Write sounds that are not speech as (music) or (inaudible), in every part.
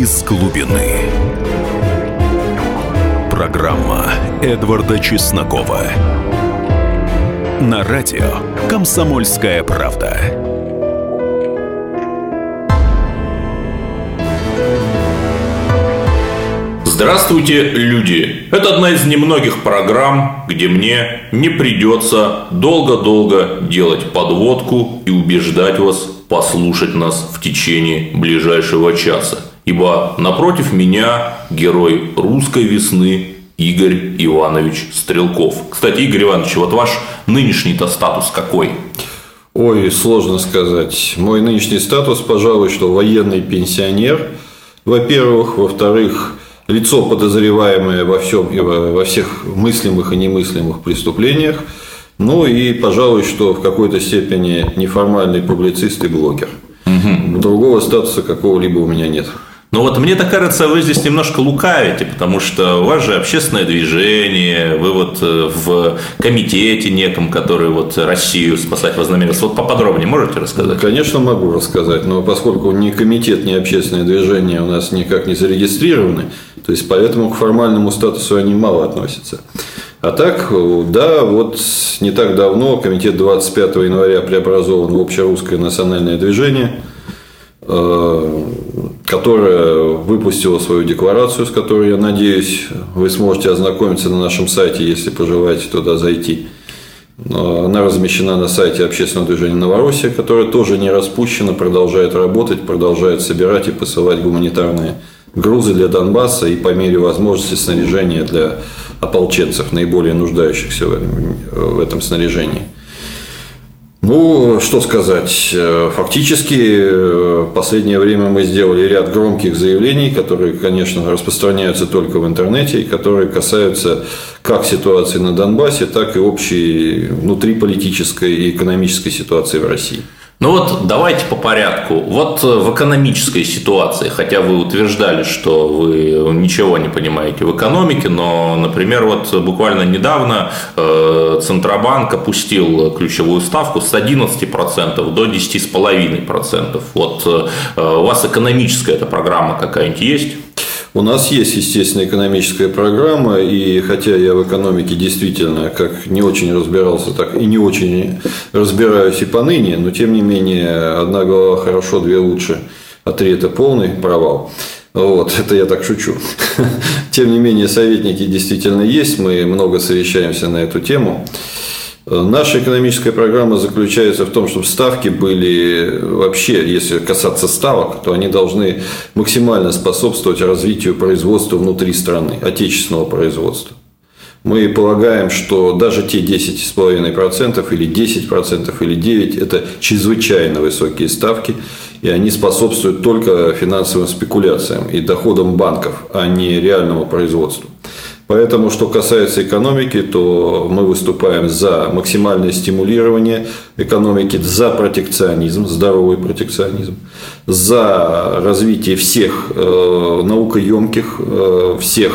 из глубины. Программа Эдварда Чеснокова. На радио «Комсомольская правда». Здравствуйте, люди! Это одна из немногих программ, где мне не придется долго-долго делать подводку и убеждать вас послушать нас в течение ближайшего часа. Ибо напротив меня герой русской весны Игорь Иванович Стрелков. Кстати, Игорь Иванович, вот ваш нынешний-то статус какой? Ой, сложно сказать. Мой нынешний статус, пожалуй, что военный пенсионер, во-первых. Во-вторых, лицо, подозреваемое во всем и во всех мыслимых и немыслимых преступлениях. Ну и, пожалуй, что в какой-то степени неформальный публицист и блогер. Угу. Другого статуса какого-либо у меня нет. Но вот мне так кажется, вы здесь немножко лукавите, потому что у вас же общественное движение, вы вот э, в комитете неком, который вот Россию спасать вознамерился. Вот поподробнее можете рассказать? Конечно, могу рассказать, но поскольку ни комитет, ни общественное движение у нас никак не зарегистрированы, то есть поэтому к формальному статусу они мало относятся. А так, да, вот не так давно комитет 25 января преобразован в общерусское национальное движение, которое выпустило свою декларацию, с которой, я надеюсь, вы сможете ознакомиться на нашем сайте, если пожелаете туда зайти. Она размещена на сайте общественного движения «Новороссия», которое тоже не распущено, продолжает работать, продолжает собирать и посылать гуманитарные грузы для Донбасса и по мере возможности снаряжение для ополченцев, наиболее нуждающихся в этом снаряжении. Ну, что сказать. Фактически, в последнее время мы сделали ряд громких заявлений, которые, конечно, распространяются только в интернете, и которые касаются как ситуации на Донбассе, так и общей внутриполитической и экономической ситуации в России. Ну вот давайте по порядку. Вот э, в экономической ситуации, хотя вы утверждали, что вы ничего не понимаете в экономике, но, например, вот буквально недавно э, Центробанк опустил ключевую ставку с 11% до 10,5%. Вот э, у вас экономическая эта программа какая-нибудь есть? У нас есть, естественно, экономическая программа, и хотя я в экономике действительно как не очень разбирался, так и не очень разбираюсь и поныне, но тем не менее одна голова хорошо, две лучше, а три – это полный провал. Вот, (laughs) это я так шучу. (laughs) Тем не менее, советники действительно есть, мы много совещаемся на эту тему. Наша экономическая программа заключается в том, чтобы ставки были вообще, если касаться ставок, то они должны максимально способствовать развитию производства внутри страны, отечественного производства. Мы полагаем, что даже те 10,5% или 10% или 9% это чрезвычайно высокие ставки, и они способствуют только финансовым спекуляциям и доходам банков, а не реальному производству. Поэтому, что касается экономики, то мы выступаем за максимальное стимулирование экономики, за протекционизм, здоровый протекционизм, за развитие всех э, наукоемких, э, всех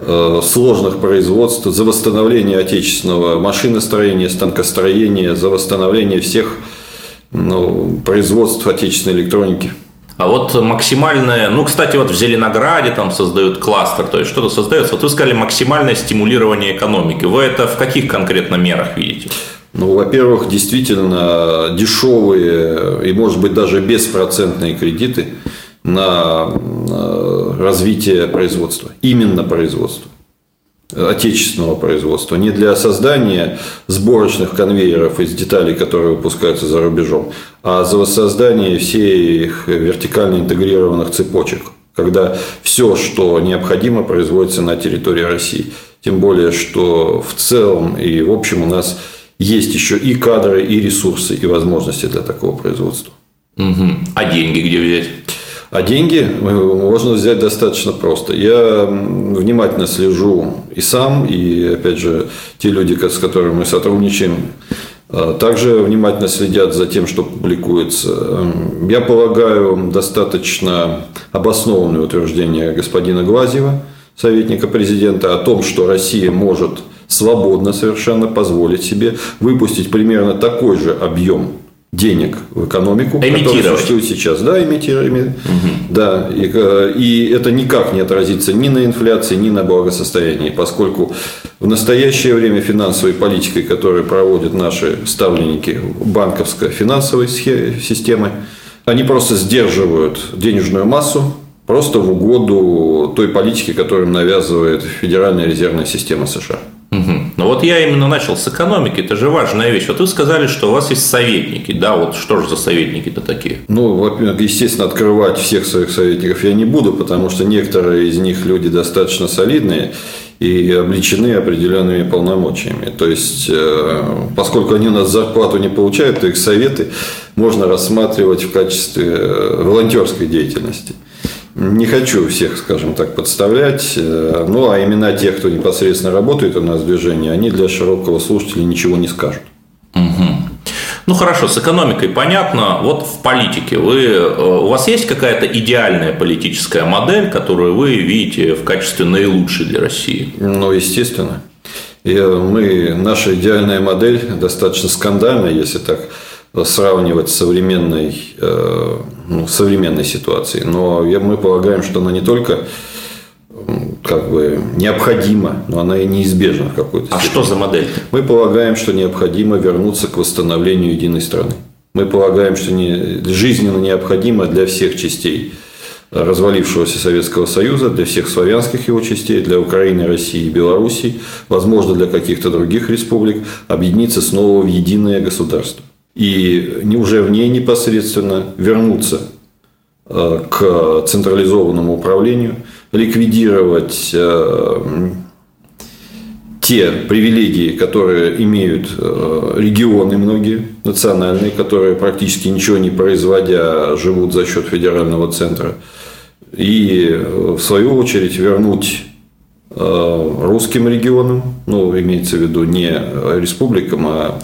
э, сложных производств, за восстановление отечественного машиностроения, станкостроения, за восстановление всех ну, производств отечественной электроники. А вот максимальное, ну, кстати, вот в Зеленограде там создают кластер, то есть что-то создается. Вот вы сказали максимальное стимулирование экономики. Вы это в каких конкретно мерах видите? Ну, во-первых, действительно дешевые и, может быть, даже беспроцентные кредиты на развитие производства. Именно производства отечественного производства, не для создания сборочных конвейеров из деталей, которые выпускаются за рубежом, а за воссоздание всех вертикально интегрированных цепочек, когда все, что необходимо, производится на территории России. Тем более, что в целом и в общем у нас есть еще и кадры, и ресурсы, и возможности для такого производства. Угу. А деньги где взять? А деньги можно взять достаточно просто. Я внимательно слежу и сам, и, опять же, те люди, с которыми мы сотрудничаем, а, также внимательно следят за тем, что публикуется. Я полагаю, достаточно обоснованное утверждение господина Глазьева, советника президента, о том, что Россия может свободно совершенно позволить себе выпустить примерно такой же объем денег в экономику, которая существует сейчас. Да, имитировать. Угу. Да, и, э, и это никак не отразится ни на инфляции, ни на благосостоянии, поскольку в настоящее время финансовой политикой, которую проводят наши ставленники банковской финансовой системы, они просто сдерживают денежную массу, просто в угоду той политике, которую навязывает Федеральная резервная система США. Угу. Ну вот я именно начал с экономики, это же важная вещь. Вот вы сказали, что у вас есть советники, да, вот что же за советники-то такие? Ну, во-первых, естественно, открывать всех своих советников я не буду, потому что некоторые из них люди достаточно солидные и обличены определенными полномочиями. То есть, э, поскольку они у нас зарплату не получают, то их советы можно рассматривать в качестве э, волонтерской деятельности. Не хочу всех, скажем так, подставлять. Э, ну, а имена тех, кто непосредственно работает у нас в движении, они для широкого слушателя ничего не скажут. Угу. Ну хорошо, с экономикой понятно. Вот в политике вы, э, у вас есть какая-то идеальная политическая модель, которую вы видите в качестве наилучшей для России? Ну, естественно. И мы, наша идеальная модель достаточно скандальная, если так сравнивать с современной, э, ну, современной ситуацией. Но мы полагаем, что она не только как бы необходима, но она и неизбежна в какой-то А что за модель? Мы полагаем, что необходимо вернуться к восстановлению единой страны. Мы полагаем, что не, жизненно необходимо для всех частей развалившегося Советского Союза, для всех славянских его частей, для Украины, России и Белоруссии, возможно, для каких-то других республик, объединиться снова в единое государство и уже в ней непосредственно вернуться э, к централизованному управлению, ликвидировать э, те привилегии, которые имеют э, регионы многие, национальные, которые практически ничего не производя живут за счет федерального центра, и в свою очередь вернуть русским регионам, ну, имеется в виду не республикам, а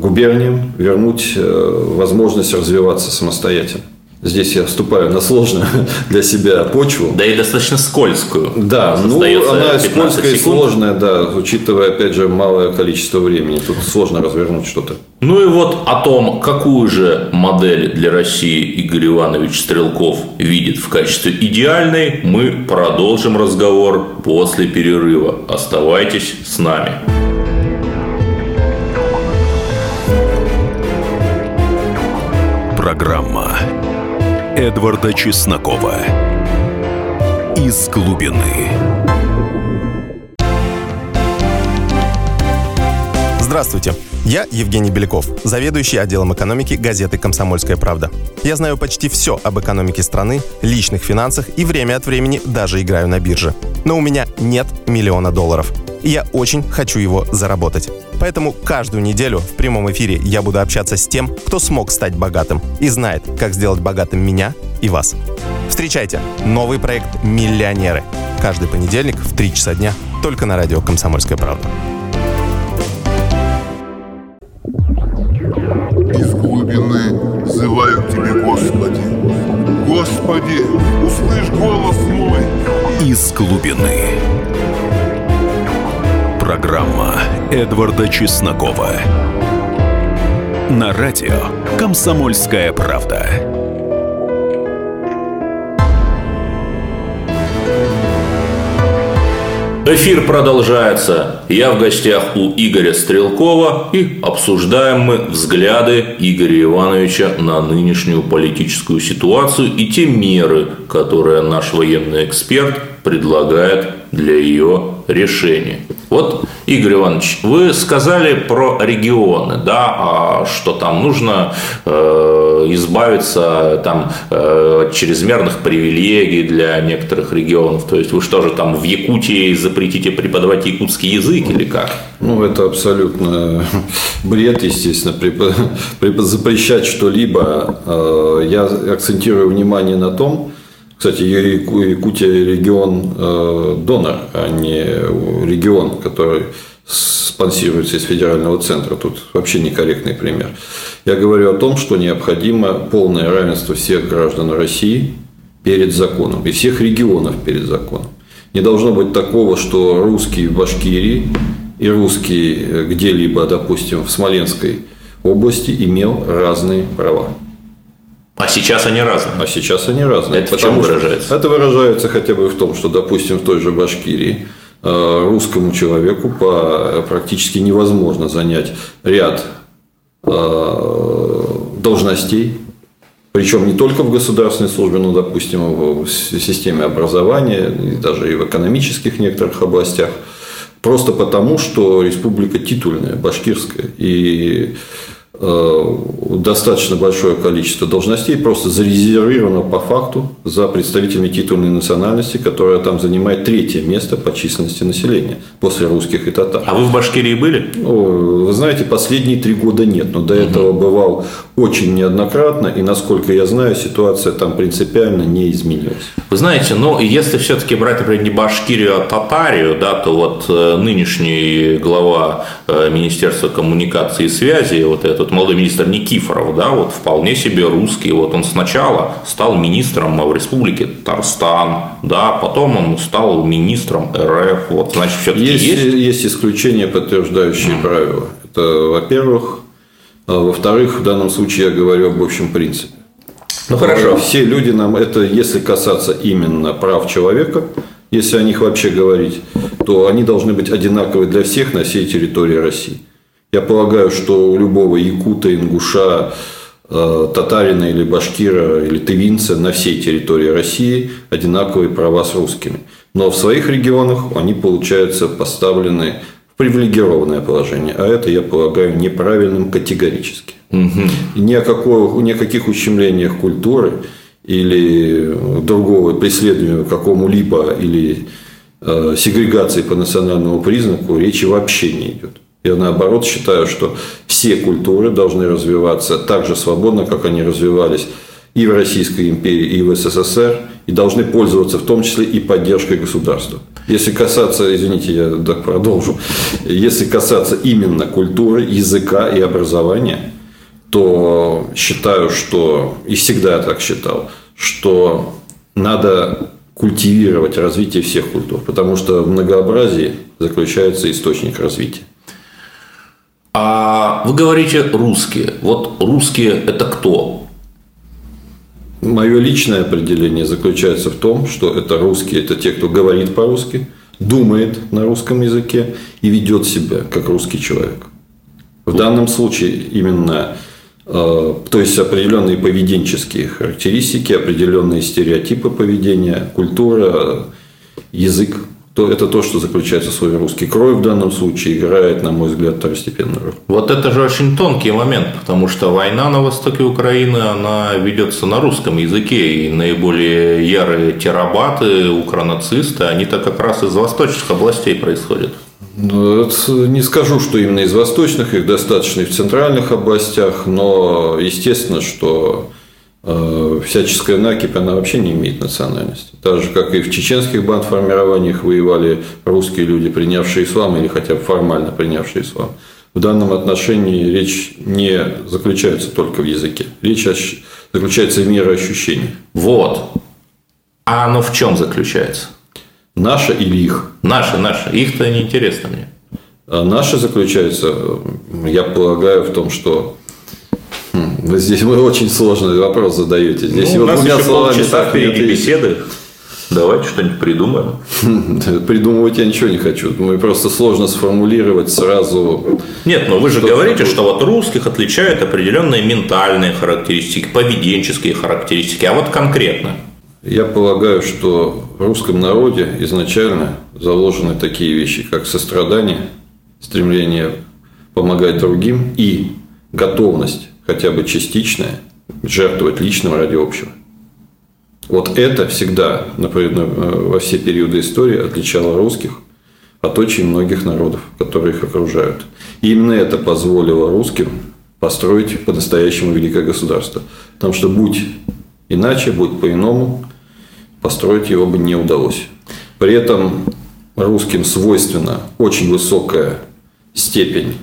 губерниям вернуть э, возможность развиваться самостоятельно. Здесь я вступаю на сложную (laughs) для себя почву. Да и достаточно скользкую. Да, ну она скользкая и сложная, да, учитывая, опять же, малое количество времени. Тут сложно развернуть что-то. Ну и вот о том, какую же модель для России Игорь Иванович Стрелков видит в качестве идеальной, мы продолжим разговор после перерыва. Оставайтесь с нами. Программа Эдварда Чеснокова «Из глубины». Здравствуйте. Я Евгений Беляков, заведующий отделом экономики газеты «Комсомольская правда». Я знаю почти все об экономике страны, личных финансах и время от времени даже играю на бирже. Но у меня нет миллиона долларов. И я очень хочу его заработать. Поэтому каждую неделю в прямом эфире я буду общаться с тем, кто смог стать богатым и знает, как сделать богатым меня и вас. Встречайте новый проект «Миллионеры». Каждый понедельник в 3 часа дня только на радио «Комсомольская правда». Из глубины взываю к Тебе, Господи. Господи, услышь голос мой. Из глубины. Программа Эдварда Чеснокова. На радио «Комсомольская правда». Эфир продолжается. Я в гостях у Игоря Стрелкова и обсуждаем мы взгляды Игоря Ивановича на нынешнюю политическую ситуацию и те меры, которые наш военный эксперт предлагает для ее решения. Вот, Игорь Иванович, вы сказали про регионы, да, а что там нужно э, избавиться там, э, от чрезмерных привилегий для некоторых регионов. То есть вы что же там в Якутии запретите преподавать якутский язык или как? Ну, это абсолютно (laughs) бред, естественно, запрещать что-либо. Э, я акцентирую внимание на том, кстати, Якутия регион э, донор, а не регион, который спонсируется из федерального центра. Тут вообще некорректный пример. Я говорю о том, что необходимо полное равенство всех граждан России перед законом и всех регионов перед законом. Не должно быть такого, что русские в Башкирии и русские где-либо, допустим, в Смоленской области имел разные права. А сейчас они разные. А сейчас они разные. Это в чем выражается? Это выражается хотя бы в том, что, допустим, в той же Башкирии э, русскому человеку практически невозможно занять ряд э, должностей, причем не только в государственной службе, но, допустим, в системе образования, и даже и в экономических некоторых областях, просто потому, что республика титульная, башкирская, и Э, достаточно большое количество должностей просто зарезервировано по факту за представителями титульной национальности, которая там занимает третье место по численности населения после русских и татар. А вы в Башкирии были? Ну, вы знаете, последние три года нет, но до этого бывал очень неоднократно, и насколько я знаю, ситуация там принципиально не изменилась. Вы знаете, ну, если все-таки брать, например, не Башкирию, а Татарию, да, то вот э, нынешний глава э, Министерства коммуникации и связи, вот этот вот молодой министр Никифоров, да, вот вполне себе русский. Вот он сначала стал министром в республике Татарстан, да, потом он стал министром РФ. Вот, значит, все-таки есть, есть... есть исключения, подтверждающие mm. правила. Это, во-первых. А во-вторых, в данном случае я говорю об общем принципе. Ну хорошо. Все люди нам, это если касаться именно прав человека, если о них вообще говорить, то они должны быть одинаковы для всех на всей территории России. Я полагаю, что у любого якута, ингуша, э, татарина или башкира или тывинца на всей территории России одинаковые права с русскими. Но в своих регионах они, получаются, поставлены в привилегированное положение. А это, я полагаю, неправильным категорически. Угу. Ни, о какого, ни о каких ущемлениях культуры или другого преследования какому-либо или э, сегрегации по национальному признаку речи вообще не идет. Я наоборот считаю, что все культуры должны развиваться так же свободно, как они развивались и в Российской империи, и в СССР, и должны пользоваться в том числе и поддержкой государства. Если касаться, извините, я так продолжу, если касаться именно культуры, языка и образования, то считаю, что, и всегда так считал, что надо культивировать развитие всех культур, потому что в многообразии заключается источник развития. А вы говорите русские. Вот русские это кто? Мое личное определение заключается в том, что это русские, это те, кто говорит по-русски, думает на русском языке и ведет себя как русский человек. В данном случае именно э, то есть определенные поведенческие характеристики, определенные стереотипы поведения, культура, язык то это то, что заключается в слове русский. Кровь в данном случае играет, на мой взгляд, второстепенную роль. Вот это же очень тонкий момент, потому что война на востоке Украины, она ведется на русском языке, и наиболее ярые терабаты, укронацисты, они-то как раз из восточных областей происходят. Ну, не скажу, что именно из восточных, их достаточно и в центральных областях, но естественно, что всяческая накипь, она вообще не имеет национальности. Так же, как и в чеченских бандформированиях воевали русские люди, принявшие ислам или хотя бы формально принявшие ислам. В данном отношении речь не заключается только в языке. Речь заключается в мироощущении. Вот. А оно в чем заключается? Наше или их? Наше, наше. Их-то не интересно мне. А наше заключается, я полагаю, в том, что вы здесь вы очень сложный вопрос задаете. Здесь ну, у нас еще полчаса впереди беседы. Давайте что-нибудь придумаем. (laughs) Придумывать я ничего не хочу. Мы просто сложно сформулировать сразу. Нет, но вы же говорите, что вот русских отличают определенные ментальные характеристики, поведенческие характеристики. А вот конкретно? Я полагаю, что в русском народе изначально заложены такие вещи, как сострадание, стремление помогать другим и готовность хотя бы частичное, жертвовать личным ради общего. Вот это всегда например, во все периоды истории отличало русских от очень многих народов, которые их окружают. И именно это позволило русским построить по-настоящему великое государство. Потому что будь иначе, будь по-иному, построить его бы не удалось. При этом русским свойственна очень высокая степень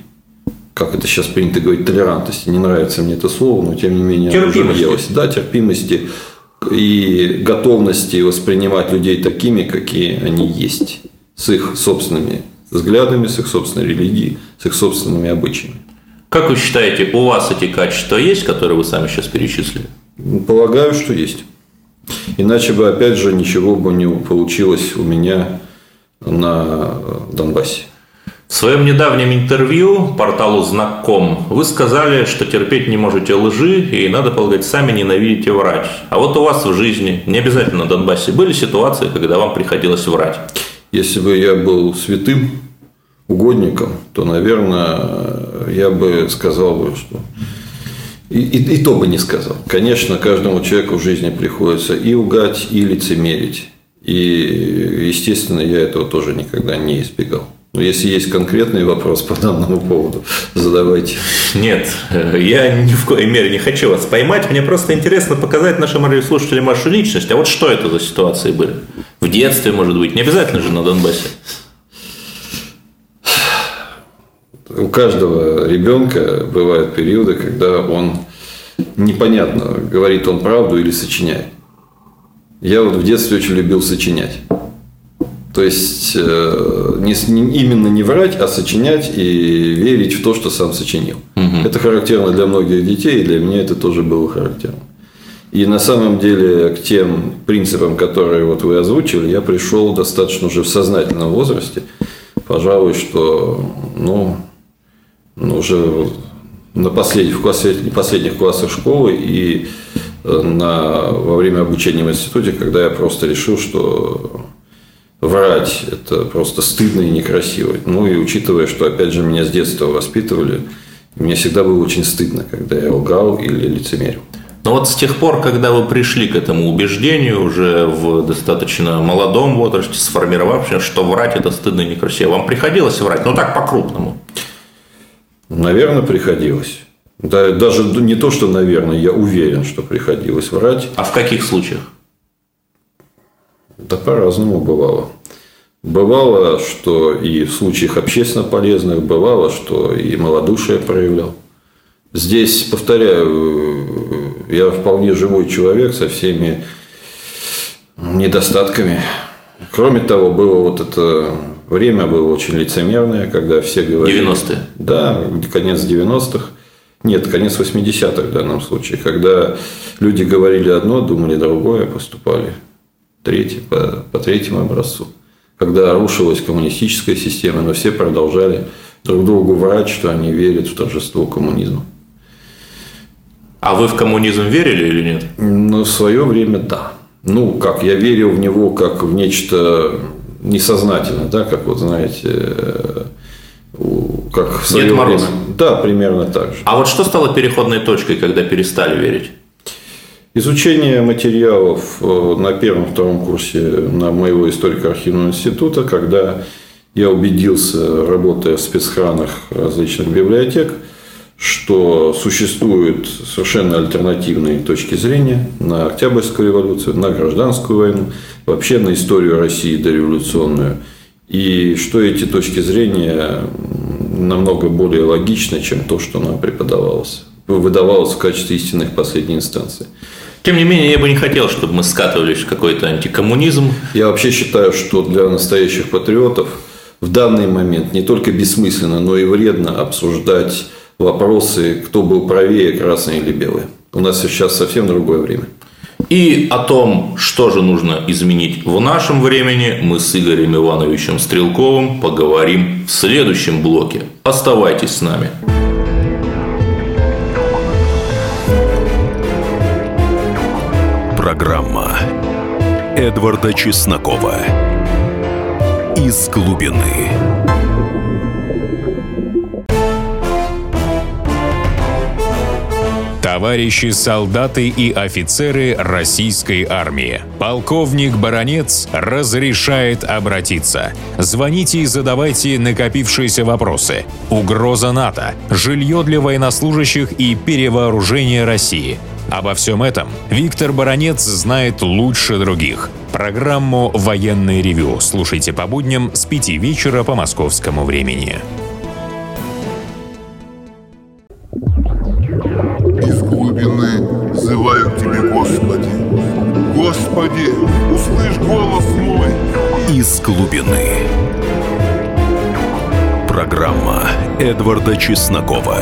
как это сейчас принято говорить, толерантности. Не нравится мне это слово, но тем не менее терпимости. Да, терпимости и готовности воспринимать людей такими, какие они есть, с их собственными взглядами, с их собственной религией, с их собственными обычаями. Как вы считаете, у вас эти качества есть, которые вы сами сейчас перечислили? Полагаю, что есть. Иначе бы, опять же, ничего бы не получилось у меня на Донбассе. В своем недавнем интервью порталу «Знаком» вы сказали, что терпеть не можете лжи и, надо полагать, сами ненавидите врать. А вот у вас в жизни, не обязательно на Донбассе, были ситуации, когда вам приходилось врать? Если бы я был святым угодником, то, наверное, я бы сказал бы, что и, и, и то бы не сказал. Конечно, каждому человеку в жизни приходится и угать, и лицемерить. И, естественно, я этого тоже никогда не избегал. Но если есть конкретный вопрос по данному поводу, задавайте. Нет, я ни в коей мере не хочу вас поймать. Мне просто интересно показать нашим радиослушателям вашу личность. А вот что это за ситуации были? В детстве, может быть, не обязательно же на Донбассе. У каждого ребенка бывают периоды, когда он непонятно, говорит он правду или сочиняет. Я вот в детстве очень любил сочинять. Есть э, не, не, именно не врать, а сочинять и верить в то, что сам сочинил. Угу. Это характерно для многих детей, и для меня это тоже было характерно. И на самом деле к тем принципам, которые вот вы озвучили, я пришел достаточно уже в сознательном возрасте. Пожалуй, что ну, ну, уже на последних, в классе, последних классах школы и э, на, во время обучения в институте, когда я просто решил, что врать – это просто стыдно и некрасиво. Ну и учитывая, что, опять же, меня с детства воспитывали, мне всегда было очень стыдно, когда я лгал или лицемерил. Но вот с тех пор, когда вы пришли к этому убеждению, уже в достаточно молодом возрасте, сформировавшись, что врать это стыдно и некрасиво, вам приходилось врать, ну так по-крупному? Наверное, приходилось. Да, даже не то, что, наверное, я уверен, что приходилось врать. А в каких случаях? Да по-разному бывало. Бывало, что и в случаях общественно полезных, бывало, что и малодушие проявлял. Здесь, повторяю, я вполне живой человек со всеми недостатками. Кроме того, было вот это время было очень лицемерное, когда все говорили... 90-е? Да, конец 90-х. Нет, конец 80-х в данном случае, когда люди говорили одно, думали другое, поступали третий, по, по третьему образцу. Когда рушилась коммунистическая система, но все продолжали друг другу врать, что они верят в торжество коммунизма. А вы в коммунизм верили или нет? Ну, в свое время да. Ну, как, я верил в него как в нечто несознательно, да, как вот знаете, э, как в свое Дед Мороз. время. Да, примерно так же. А вот что стало переходной точкой, когда перестали верить? Изучение материалов э, на первом-втором курсе на моего историко-архивного института, когда я убедился, работая в спецхранах различных библиотек, что существуют совершенно альтернативные точки зрения на Октябрьскую революцию, на гражданскую войну, вообще на историю России дореволюционную. И что эти точки зрения намного более логичны, чем то, что нам преподавалось, выдавалось в качестве истинных последней инстанции. Тем не менее, я бы не хотел, чтобы мы скатывались в какой-то антикоммунизм. Я вообще считаю, что для настоящих патриотов в данный момент не только бессмысленно, но и вредно обсуждать вопросы, кто был правее, красный или белый. У нас сейчас совсем другое время. И о том, что же нужно изменить в нашем времени, мы с Игорем Ивановичем Стрелковым поговорим в следующем блоке. Оставайтесь с нами. Программа Эдварда Чеснокова «Из глубины». Товарищи солдаты и офицеры российской армии. Полковник Баронец разрешает обратиться. Звоните и задавайте накопившиеся вопросы. Угроза НАТО, жилье для военнослужащих и перевооружение России. Обо всем этом Виктор Баронец знает лучше других. Программу «Военный ревю» слушайте по будням с 5 вечера по московскому времени. Из глубины взываю к Тебе, Господи. Господи, услышь голос мой. «Из глубины». Программа Эдварда Чеснокова.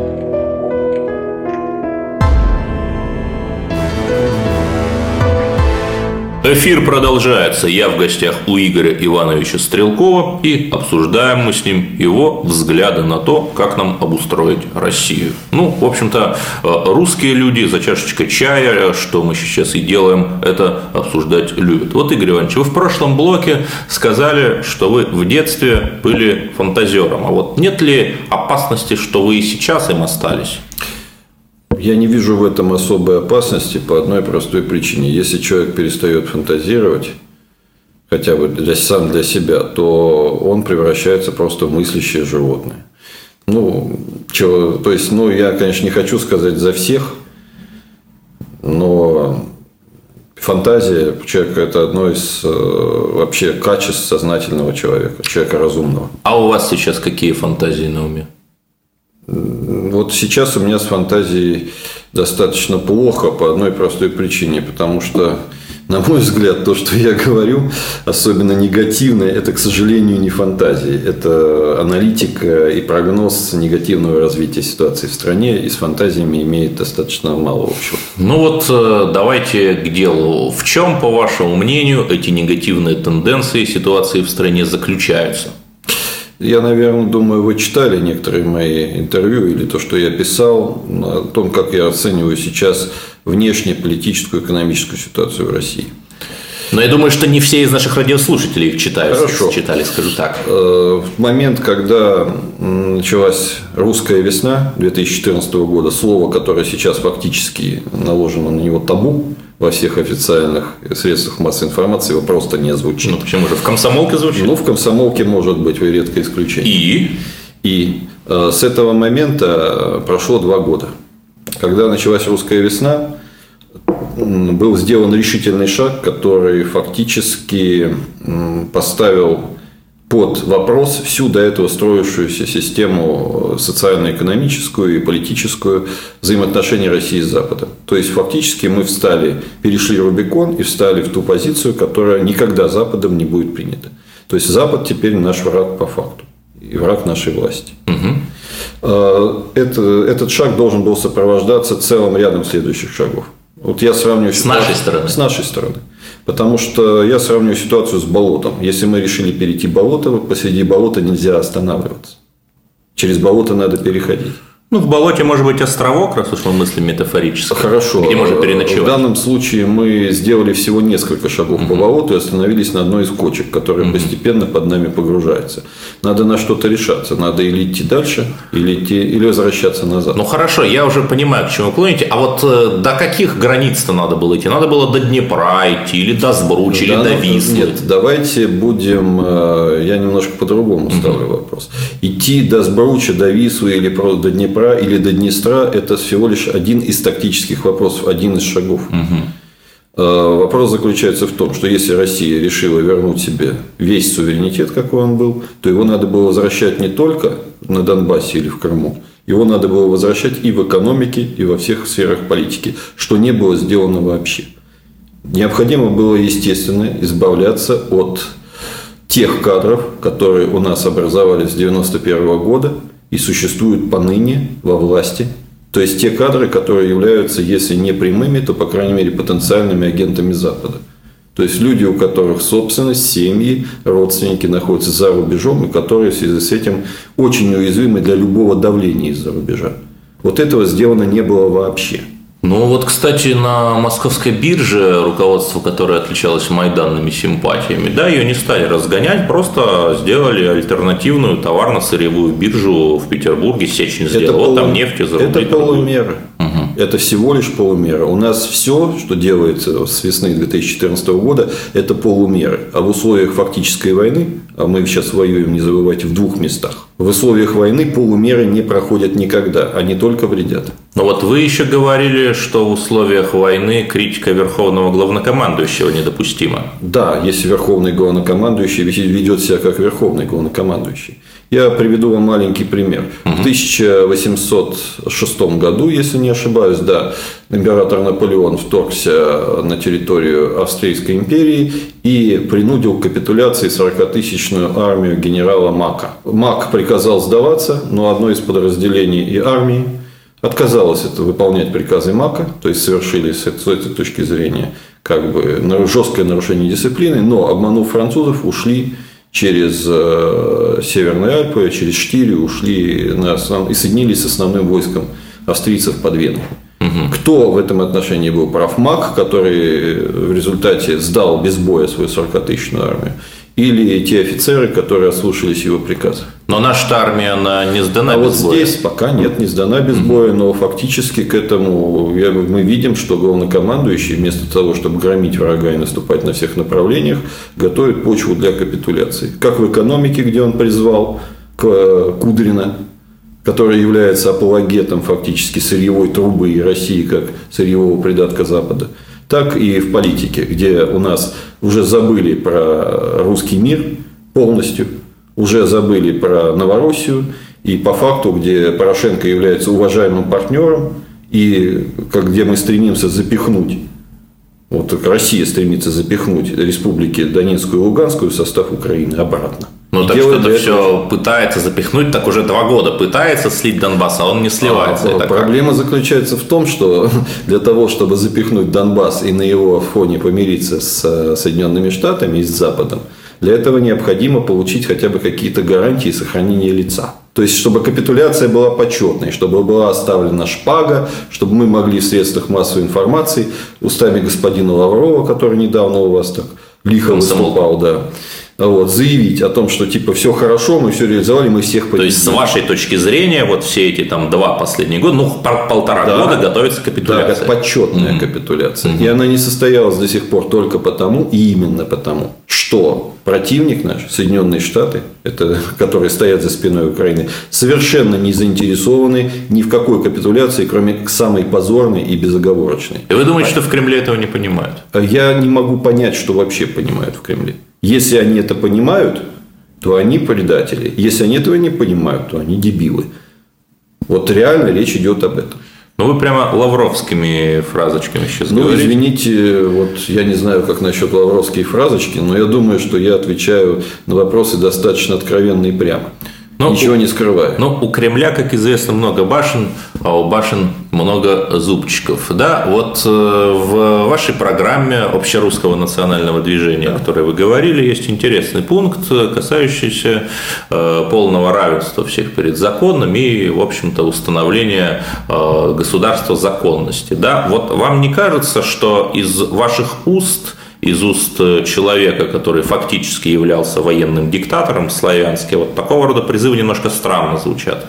Эфир продолжается. Я в гостях у Игоря Ивановича Стрелкова и обсуждаем мы с ним его взгляды на то, как нам обустроить Россию. Ну, в общем-то, э, русские люди за чашечкой чая, что мы сейчас и делаем, это обсуждать любят. Вот, Игорь Иванович, вы в прошлом блоке сказали, что вы в детстве были фантазером. А вот нет ли опасности, что вы и сейчас им остались? Я не вижу в этом особой опасности по одной простой причине. Если человек перестает фантазировать, хотя бы для, сам для себя, то он превращается просто в мыслящее животное. Ну, чего, то есть, ну, я, конечно, не хочу сказать за всех, но фантазия человека – это одно из э, вообще качеств сознательного человека, человека разумного. А у вас сейчас какие фантазии на уме? Вот сейчас у меня с фантазией достаточно плохо по одной простой причине, потому что, на мой взгляд, то, что я говорю, особенно негативное, это, к сожалению, не фантазии. Это аналитика и прогноз негативного развития ситуации в стране и с фантазиями имеет достаточно мало общего. Ну вот э, давайте к делу. В чем, по вашему мнению, эти негативные тенденции ситуации в стране заключаются? Я, наверное, думаю, вы читали некоторые мои интервью или то, что я писал о том, как я оцениваю сейчас внешне политическую и экономическую ситуацию в России. Но я думаю, что не все из наших радиослушателей их читают, Хорошо. читали, скажу так. Э, В момент, когда началась русская весна 2014 года, слово, которое сейчас фактически наложено на него табу во всех официальных средствах массовой информации, его просто не звучит. Ну, почему же? В комсомолке звучит? Ну, в комсомолке может быть, вы редкое исключение. И? И э, с этого момента прошло два года. Когда началась русская весна, был сделан решительный шаг, который фактически поставил под вопрос всю до этого строившуюся систему социально-экономическую и политическую взаимоотношений России с Западом. То есть, фактически мы встали, перешли Рубикон и встали в ту позицию, которая никогда Западом не будет принята. То есть, Запад теперь наш враг по факту и враг нашей власти. Э, Это, этот шаг должен был сопровождаться целым рядом следующих шагов. Вот я сравниваю С нашей стороны? С нашей стороны. Потому что я сравниваю ситуацию с болотом. Если мы решили перейти болото, посреди болота нельзя останавливаться. Через болото надо переходить. Ну, в болоте может быть островок, раз уж мы мыслим метафорически. Хорошо. Где можно В переночевать. данном случае мы сделали всего несколько шагов по болоту и остановились на одной из кочек, которая постепенно под нами погружается. Надо на что-то решаться. Надо или идти дальше, или, идти, или возвращаться назад. Ну хорошо, я уже понимаю, к чему вы клоните. А вот э, до каких границ-то надо было идти? Надо было до Днепра идти, или до Сбруча, или Да, до ну, Вислы? Нет, давайте будем, э, я немножко по-другому ставлю вопрос. Идти до Сбруча, до Вислы или просто до Днепра или до Днестра – это всего лишь один из тактических вопросов, один из шагов. Э, Вопрос заключается в том, что если Россия решила вернуть себе весь суверенитет, какой он был, то его надо было возвращать не только на Донбассе или в Крыму, его надо было возвращать и в экономике, и во всех сферах политики, что не было сделано вообще. Необходимо было, естественно, избавляться от тех кадров, которые у нас образовались с 1991 года и существуют поныне во власти. То есть те кадры, которые являются, если не прямыми, то, по крайней мере, потенциальными агентами Запада. То есть люди, у которых собственность, семьи, родственники находятся за рубежом, и которые в связи с этим очень уязвимы для любого давления из-за рубежа. Вот этого сделано не было вообще. Ну вот, кстати, на московской бирже руководство, которое отличалось майданными симпатиями, да, ее не стали разгонять, просто сделали альтернативную товарно-сырьевую биржу в Петербурге, Сечин сделал, вот полу- там нефть за рубли Это торгуют. Это всего лишь полумера. У нас все, что делается с весны 2014 года, это полумеры. А в условиях фактической войны, а мы сейчас воюем, не забывайте, в двух местах, в условиях войны полумеры не проходят никогда, они только вредят. Но вот вы еще говорили, что в условиях войны критика верховного главнокомандующего недопустима. Да, если верховный главнокомандующий ведет себя как верховный главнокомандующий. Я приведу вам маленький пример. В 1806 году, если не ошибаюсь, да, император Наполеон вторгся на территорию Австрийской империи и принудил к капитуляции 40-тысячную армию генерала Мака. Мак приказал сдаваться, но одно из подразделений и армии отказалось это выполнять приказы Мака, то есть совершили с этой точки зрения как бы жесткое нарушение дисциплины, но обманув французов, ушли через э, Северные Альпы, через Штирию, ушли на основ... и соединились с основным войском австрийцев под Веной. Угу. Кто в этом отношении был прав? Мак, который в результате сдал без боя свою 40-тысячную армию, или те офицеры, которые ослушались его приказа. Но наша армия, она не сдана а без вот боя. здесь пока нет, не сдана без боя, но фактически к этому мы видим, что главнокомандующий вместо того, чтобы громить врага и наступать на всех направлениях, готовит почву для капитуляции. Как в экономике, где он призвал э, Кудрина, который является апологетом фактически сырьевой трубы и России как сырьевого придатка Запада, так и в политике, где у нас уже забыли про русский мир полностью, уже забыли про Новороссию, и по факту, где Порошенко является уважаемым партнером, и как, где мы стремимся запихнуть, вот Россия стремится запихнуть республики Донецкую и Луганскую в состав Украины обратно. Ну, так что это все пытается запихнуть, так уже два года пытается слить Донбасс, а он не сливается. А, проблема как? заключается в том, что (laughs) для того, чтобы запихнуть Донбасс и на его фоне помириться с э, Соединенными Штатами и с Западом, для этого необходимо получить хотя бы какие-то гарантии сохранения лица. То есть, чтобы капитуляция была почетной, чтобы была оставлена шпага, чтобы мы могли в средствах массовой информации устами господина Лаврова, который недавно у вас так лихо выступал, да, вот, заявить о том, что типа все хорошо, мы все реализовали, мы всех победили. То есть, с вашей точки зрения, вот все эти там два последних года, ну, полтора да, года готовится капитуляция. Да, как почетная mm-hmm. капитуляция. Mm-hmm. И она не состоялась до сих пор только потому, и именно потому, что противник наш, Соединенные Штаты, это, (laughs) которые стоят за спиной Украины, совершенно не заинтересованы ни в какой капитуляции, кроме самой позорной и безоговорочной. И вы думаете, а, что в Кремле этого не понимают? Я не могу понять, что вообще понимают в Кремле. Если они это понимают, то они предатели. Если они этого не понимают, то они дебилы. Вот реально речь идет об этом. Ну, вы прямо лавровскими фразочками сейчас ну, говорите. извините, вот я не знаю, как насчет лавровские фразочки, но я думаю, что я отвечаю на вопросы достаточно откровенно и прямо. Но ну, Ничего у, не скрываю. Ну, у Кремля, как известно, много башен, а у башен много зубчиков. Да, вот э, в вашей программе общерусского национального движения, да. о которой вы говорили, есть интересный пункт, касающийся э, полного равенства всех перед законом и, в общем-то, установления э, государства законности. Да, вот вам не кажется, что из ваших уст – из уст э, человека, который фактически являлся военным диктатором славянски, вот такого рода призывы немножко странно звучат.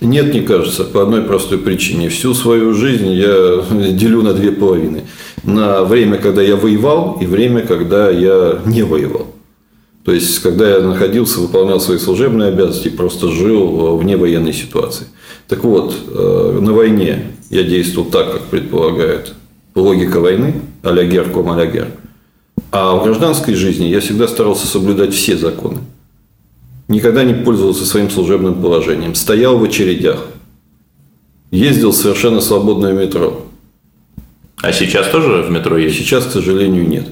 Нет, не кажется, по одной простой причине. Всю свою жизнь я (laughs) делю на две половины. На время, когда я воевал, и время, когда я не воевал. То есть, когда я находился, выполнял свои служебные обязанности, просто жил вне военной ситуации. Так вот, э, на войне я действовал так, как предполагает логика войны, а-ля герком, а-ля гер. А в гражданской жизни я всегда старался соблюдать все законы. Никогда не пользовался своим служебным положением. Стоял в очередях. Ездил совершенно свободное метро. А сейчас тоже в метро есть? Сейчас, к сожалению, нет.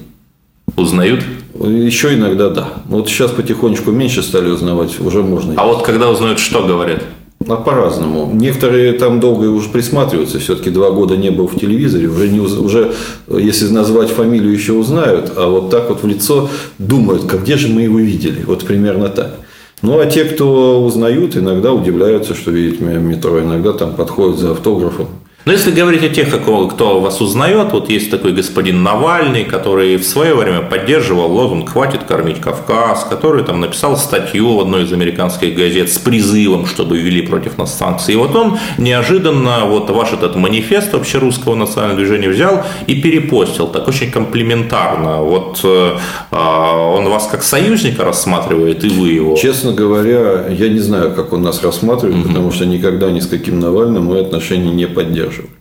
Узнают? Еще иногда да. Вот сейчас потихонечку меньше стали узнавать, уже можно. А вот когда узнают, что говорят? А по-разному. Некоторые там долго уже присматриваются. Все-таки два года не был в телевизоре. Уже, не, уже, если назвать фамилию, еще узнают. А вот так вот в лицо думают, как где же мы его видели. Вот примерно так. Ну, а те, кто узнают, иногда удивляются, что видят метро. Иногда там подходят за автографом. Но если говорить о тех, кто вас узнает, вот есть такой господин Навальный, который в свое время поддерживал лозунг «Хватит кормить Кавказ», который там написал статью в одной из американских газет с призывом, чтобы ввели против нас санкции. И вот он неожиданно вот ваш этот манифест общерусского национального движения взял и перепостил, так очень комплиментарно. Вот э, а, он вас как союзника рассматривает, и вы его. Честно говоря, я не знаю, как он нас рассматривает, угу. потому что никогда ни с каким Навальным мы отношения не поддерживаем поддерживать.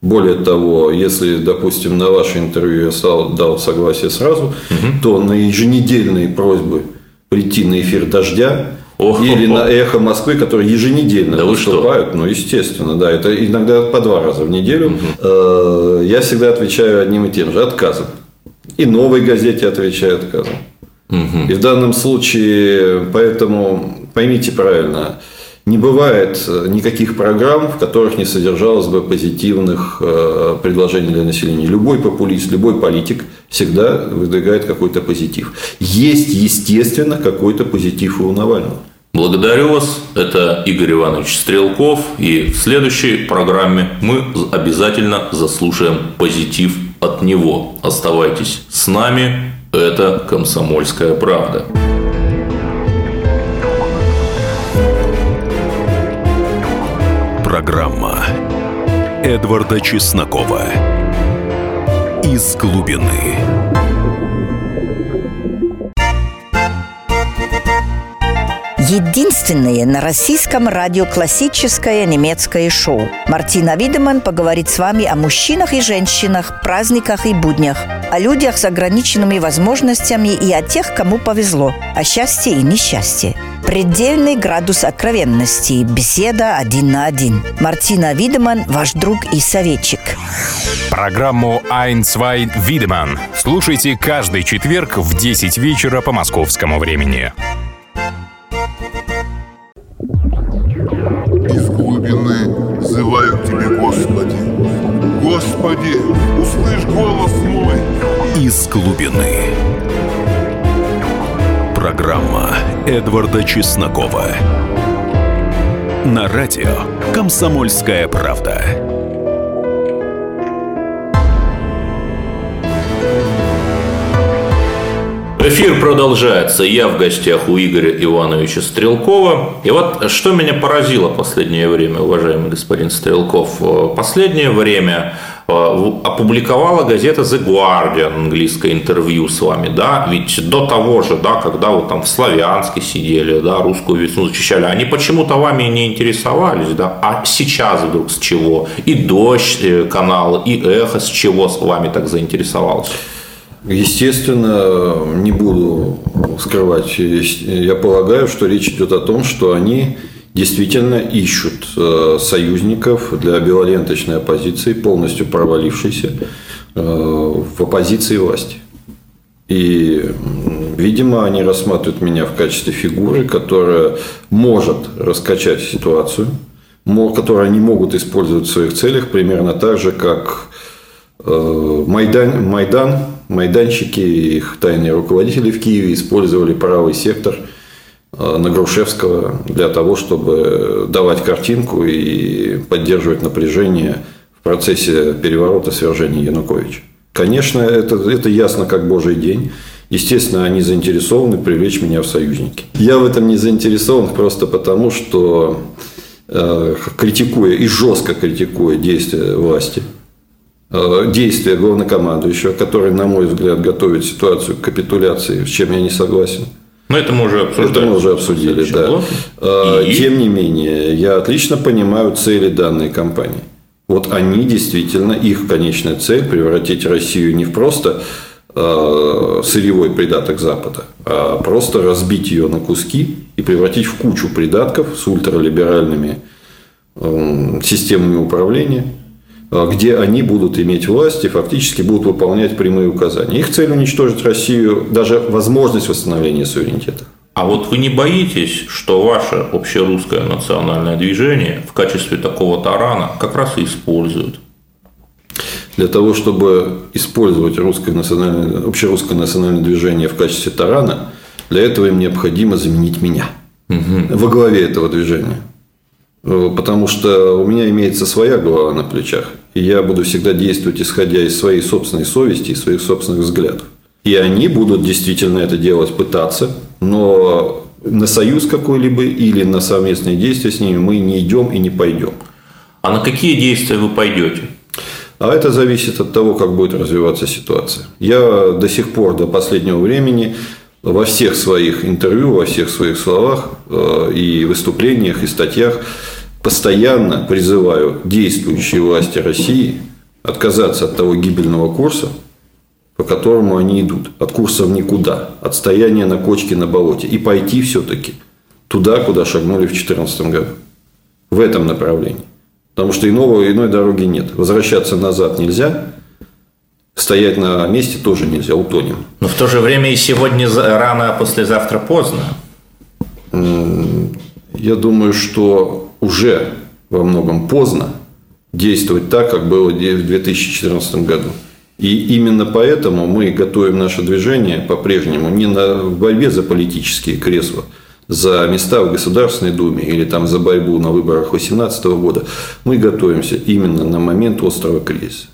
Более того, если, допустим, на ваше интервью я дал согласие сразу, угу. то на еженедельные просьбы прийти на эфир «Дождя» Ох, Или ох, на. «Эхо Москвы», которые еженедельно Да выступают. Ну, естественно, да. Это иногда по два раза в неделю. Э, Я всегда отвечаю одним и тем же – отказом. И «Новой газете» отвечаю отказом. И в данном случае, поэтому поймите правильно, не бывает э, никаких программ, в которых не содержалось бы позитивных э, предложений для населения. Любой популист, любой политик всегда выдвигает какой-то позитив. Есть, естественно, какой-то позитив у Навального. Благодарю вас. Это Игорь Иванович Стрелков. И в следующей программе мы обязательно заслушаем позитив от него. Оставайтесь с нами. Это «Комсомольская правда». Программа Эдварда Чеснокова «Из глубины». Единственное на российском радио классическое немецкое шоу. Мартина Видеман поговорит с вами о мужчинах и женщинах, праздниках и буднях, о людях с ограниченными возможностями и о тех, кому повезло, о счастье и несчастье. Предельный градус откровенности. Беседа один на один. Мартина Видеман, ваш друг и советчик. Программу «Ein, zwei, Wiedemann» слушайте каждый четверг в 10 вечера по московскому времени. Эдварда Чеснокова. На радио «Комсомольская правда». Эфир продолжается. Я в гостях у Игоря Ивановича Стрелкова. И вот что меня поразило последнее время, уважаемый господин Стрелков. Последнее время опубликовала газета The Guardian английское интервью с вами, да, ведь до того же, да, когда вы там в Славянске сидели, да, русскую весну защищали, они почему-то вами не интересовались, да, а сейчас вдруг с чего? И Дождь э, канал, и Эхо с чего с вами так заинтересовался? Естественно, не буду скрывать. Я полагаю, что речь идет о том, что они действительно ищут э, союзников для белоленточной оппозиции, полностью провалившейся э, в оппозиции власти. И, видимо, они рассматривают меня в качестве фигуры, которая может раскачать ситуацию, которую они могут использовать в своих целях примерно так же, как Э, Майдан, Майдан, майданщики и их тайные руководители в Киеве использовали правый сектор на Грушевского для того, чтобы давать картинку и поддерживать напряжение в процессе переворота свержения Януковича. Конечно, это, это ясно как божий день. Естественно, они заинтересованы привлечь меня в союзники. Я в этом не заинтересован просто потому, что э, критикуя и жестко критикуя действия власти, э, действия главнокомандующего, который, на мой взгляд, готовит ситуацию к капитуляции, с чем я не согласен. Ну, это мы уже обсуждали. Это мы уже обсудили, да. Э, И? Тем не менее, я отлично понимаю цели данной кампании. Вот они действительно, их конечная цель превратить Россию не в просто э, сырьевой придаток Запада, а просто разбить ее на куски и превратить в кучу придатков с ультралиберальными системами управления, где они будут иметь власть и фактически будут выполнять прямые указания. Их цель уничтожить Россию, даже возможность восстановления суверенитета. А вот вы не боитесь, что ваше общерусское национальное движение в качестве такого тарана как раз и используют? Для того, чтобы использовать русское национальное, общерусское национальное движение в качестве тарана, для этого им необходимо заменить меня во главе этого движения. Э, Потому что у меня имеется своя голова на плечах, и я буду всегда действовать, исходя из своей собственной совести и своих собственных взглядов. И они будут действительно это делать, пытаться, но на союз какой-либо или на совместные действия с ними мы не идем и не пойдем. А на какие действия вы пойдете? А это зависит от того, как будет развиваться ситуация. Я до сих пор, до последнего времени, во всех своих интервью, во всех своих словах э, и выступлениях, и статьях постоянно призываю действующие власти России отказаться от того гибельного курса, по которому они идут. От курса в никуда, от стояния на кочке на болоте. И пойти все-таки туда, куда шагнули в 2014 году. В этом направлении. Потому что иного, иной дороги нет. Возвращаться назад нельзя, стоять на месте тоже нельзя, утонем. Но в то же время и сегодня рано, а послезавтра поздно. Я думаю, что уже во многом поздно действовать так, как было в 2014 году. И именно поэтому мы готовим наше движение по-прежнему не на в борьбе за политические кресла, за места в Государственной Думе или там за борьбу на выборах 2018 года. Мы готовимся именно на момент острого кризиса.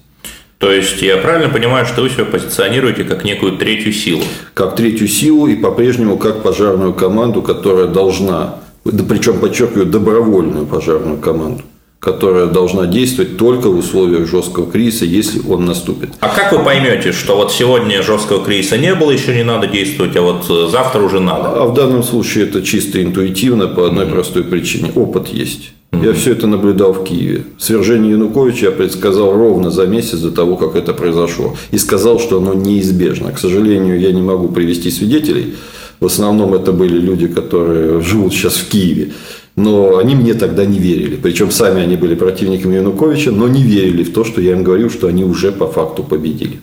То есть я правильно понимаю, что вы себя позиционируете как некую третью силу? как третью силу и по-прежнему как пожарную команду, которая должна, да причем подчеркиваю, добровольную пожарную команду, которая должна действовать только в условиях жесткого кризиса, если он наступит. А как вы поймете, что вот сегодня жесткого кризиса не было, еще не надо действовать, а вот э, завтра уже надо? А в данном случае это чисто интуитивно по одной простой причине. Опыт есть. Я все это наблюдал в Киеве. Свержение Януковича я предсказал ровно за месяц до того, как это произошло. И сказал, что оно неизбежно. К сожалению, я не могу привести свидетелей. В основном это были люди, которые живут сейчас в Киеве. Но они мне тогда не верили. Причем сами они были противниками Януковича, но не верили в то, что я им говорю, что они уже по факту победили.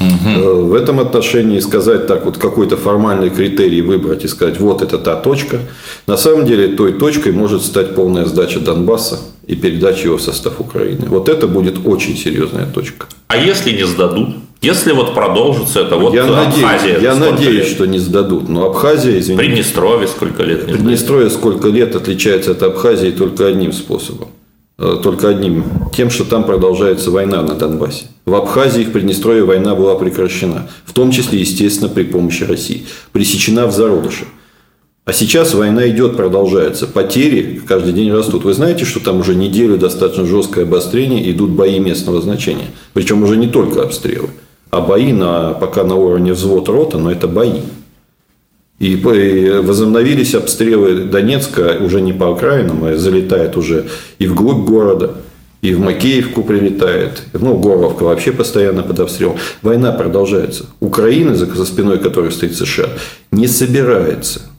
Э, В этом отношении сказать так, вот какой-то формальный критерий выбрать и сказать, вот это та точка. На самом деле той точкой может стать полная сдача Донбасса и передача его в состав Украины. Вот это будет очень серьезная точка. А если не сдадут? Если вот продолжится это вот я Абхазия, надеюсь, я надеюсь лет? что не сдадут. Но Абхазия, извините, Приднестровье сколько лет не? Приднестровье сколько лет отличается от Абхазии только одним способом. Э, Только одним. Тем, что там продолжается война на Донбассе. В Абхазии и в Приднестровье война была прекращена. В том числе, естественно, при помощи России. Пресечена в зародыше. А сейчас война идет, продолжается. Потери каждый день растут. Вы знаете, что там уже неделю достаточно жесткое обострение, идут бои местного значения. Причем уже не только обстрелы, а бои на, пока на уровне взвод рота, но это бои. И возобновились обстрелы Донецка уже не по окраинам, а залетает уже и вглубь города, и в Макеевку прилетает. Ну, Горловка вообще постоянно под обстрелом. Война продолжается. Украина, за спиной которой стоит США, не собирается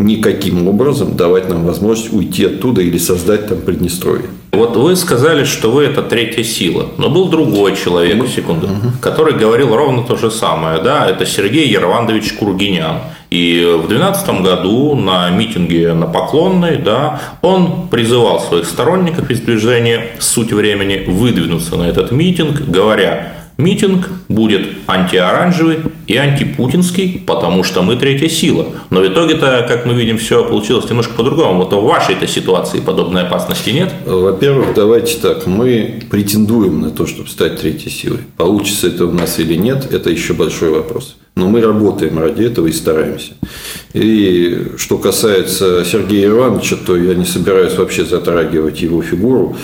никаким образом давать нам возможность уйти оттуда или создать там Приднестровье. Вот вы сказали, что вы это третья сила, но был другой человек, секунду, который говорил ровно то же самое, да, это Сергей Ервандович Кургинян. И в 2012 году на митинге на Поклонной, да, он призывал своих сторонников из движения «Суть времени» выдвинуться на этот митинг, говоря, Митинг будет антиоранжевый и антипутинский, потому что мы третья сила. Но в итоге-то, как мы видим, все получилось немножко по-другому. Вот в вашей-то ситуации подобной опасности нет? Во-первых, давайте так, мы претендуем на то, чтобы стать третьей силой. Получится это у нас или нет, это еще большой вопрос. Но мы работаем ради этого и стараемся. И что касается Сергея Ивановича, то я не собираюсь вообще затрагивать его фигуру.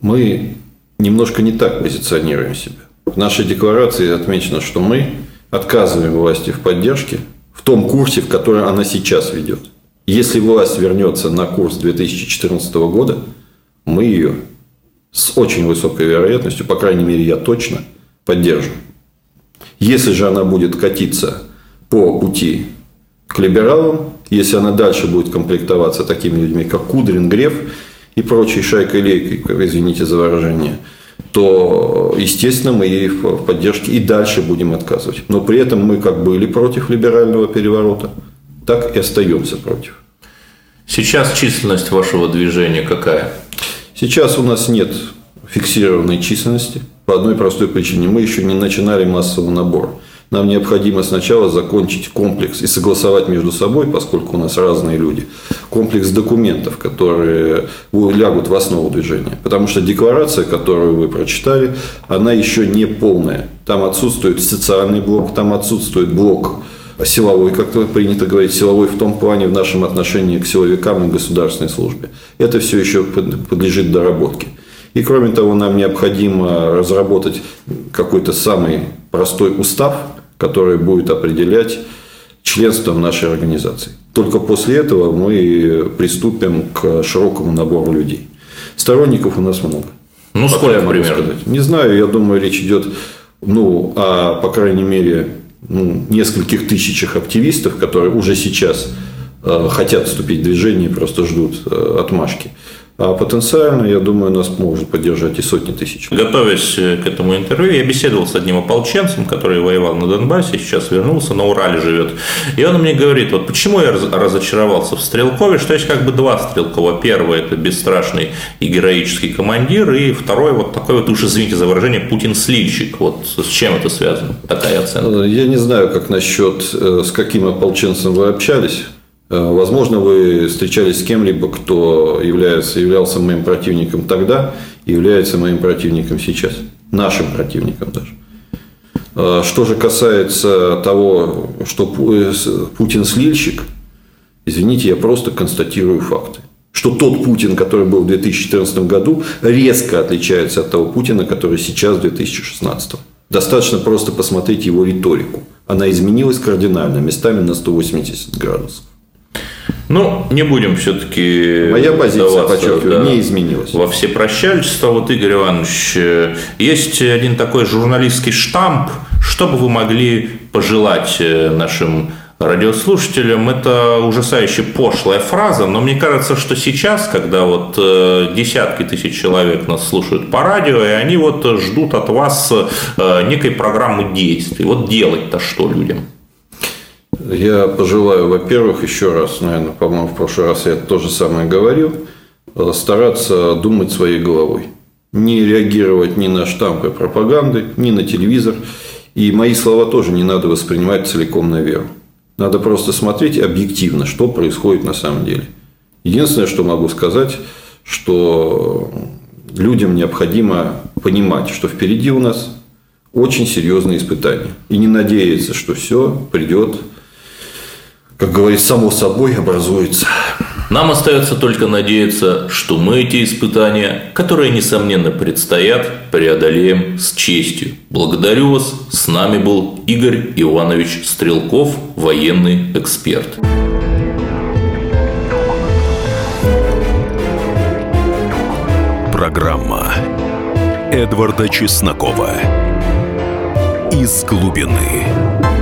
Мы немножко не так позиционируем себя. В нашей декларации отмечено, что мы отказываем власти в поддержке в том курсе, в который она сейчас ведет. Если власть вернется на курс 2014 года, мы ее с очень высокой вероятностью, по крайней мере, я точно поддержу. Если же она будет катиться по пути к либералам, если она дальше будет комплектоваться такими людьми, как Кудрин, Греф и прочей шайкой-лейкой, извините за выражение, то, естественно, мы ей в поддержке и дальше будем отказывать. Но при этом мы как были против либерального переворота, так и остаемся против. Сейчас численность вашего движения какая? Сейчас у нас нет фиксированной численности по одной простой причине. Мы еще не начинали массовый набор. Нам необходимо сначала закончить комплекс и согласовать между собой, поскольку у нас разные люди, комплекс документов, которые лягут в основу движения. Потому что декларация, которую вы прочитали, она еще не полная. Там отсутствует социальный блок, там отсутствует блок силовой, как принято говорить, силовой в том плане в нашем отношении к силовикам и государственной службе. Это все еще подлежит доработке. И кроме того, нам необходимо разработать какой-то самый простой устав, который будет определять членство в нашей организации. Только после этого мы приступим к широкому набору людей. Сторонников у нас много. Ну, Пока сколько примерно? сказать. Не знаю, я думаю, речь идет, ну, о, по крайней мере, ну, нескольких тысячах активистов, которые уже сейчас э, хотят вступить в движение и просто ждут э, отмашки. А потенциально, я думаю, нас может поддержать и сотни тысяч. Готовясь э, к этому интервью, я беседовал с одним ополченцем, который воевал на Донбассе, сейчас вернулся, на Урале живет. И он мне говорит, вот почему я разочаровался в Стрелкове, что есть как бы два Стрелкова. Первый – это бесстрашный и героический командир, и второй – вот такой вот, уж извините за выражение, Путин-слильщик. Вот с чем это связано, такая оценка? Я не знаю, как насчет, э, с каким ополченцем вы общались. Э, возможно, вы встречались с кем-либо, кто является, являлся моим противником тогда является моим противником сейчас. Нашим противником даже. Э, что же касается того, что э, Путин слильщик, извините, я просто констатирую факты. Что тот Путин, который был в 2014 году, резко отличается от того Путина, который сейчас в 2016. Достаточно просто посмотреть его риторику. Она изменилась кардинально, местами на 180 градусов. Ну, не будем все-таки Моя позиция, подчеркиваю, да, не изменилась. Во все прощальства, вот, Игорь Иванович, э, есть один такой журналистский штамп, что бы вы могли пожелать э, нашим радиослушателям. Это ужасающе пошлая фраза, но мне кажется, что сейчас, когда вот э, десятки тысяч человек нас слушают по радио, и они вот ждут от вас некой программы действий. Вот делать-то что людям? Я пожелаю, во-первых, еще раз, наверное, по-моему, в прошлый раз я то же самое говорил, стараться думать своей головой. Не реагировать ни на штампы пропаганды, ни на телевизор. И мои слова тоже не надо воспринимать целиком на веру. Надо просто смотреть объективно, что происходит на самом деле. Единственное, что могу сказать, что людям необходимо понимать, что впереди у нас очень серьезные испытания. И не надеяться, что все придет как говорится, само собой образуется. Нам остается только надеяться, что мы эти испытания, которые, несомненно, предстоят, преодолеем с честью. Благодарю вас. С нами был Игорь Иванович Стрелков, военный эксперт. Программа Эдварда Чеснокова «Из глубины».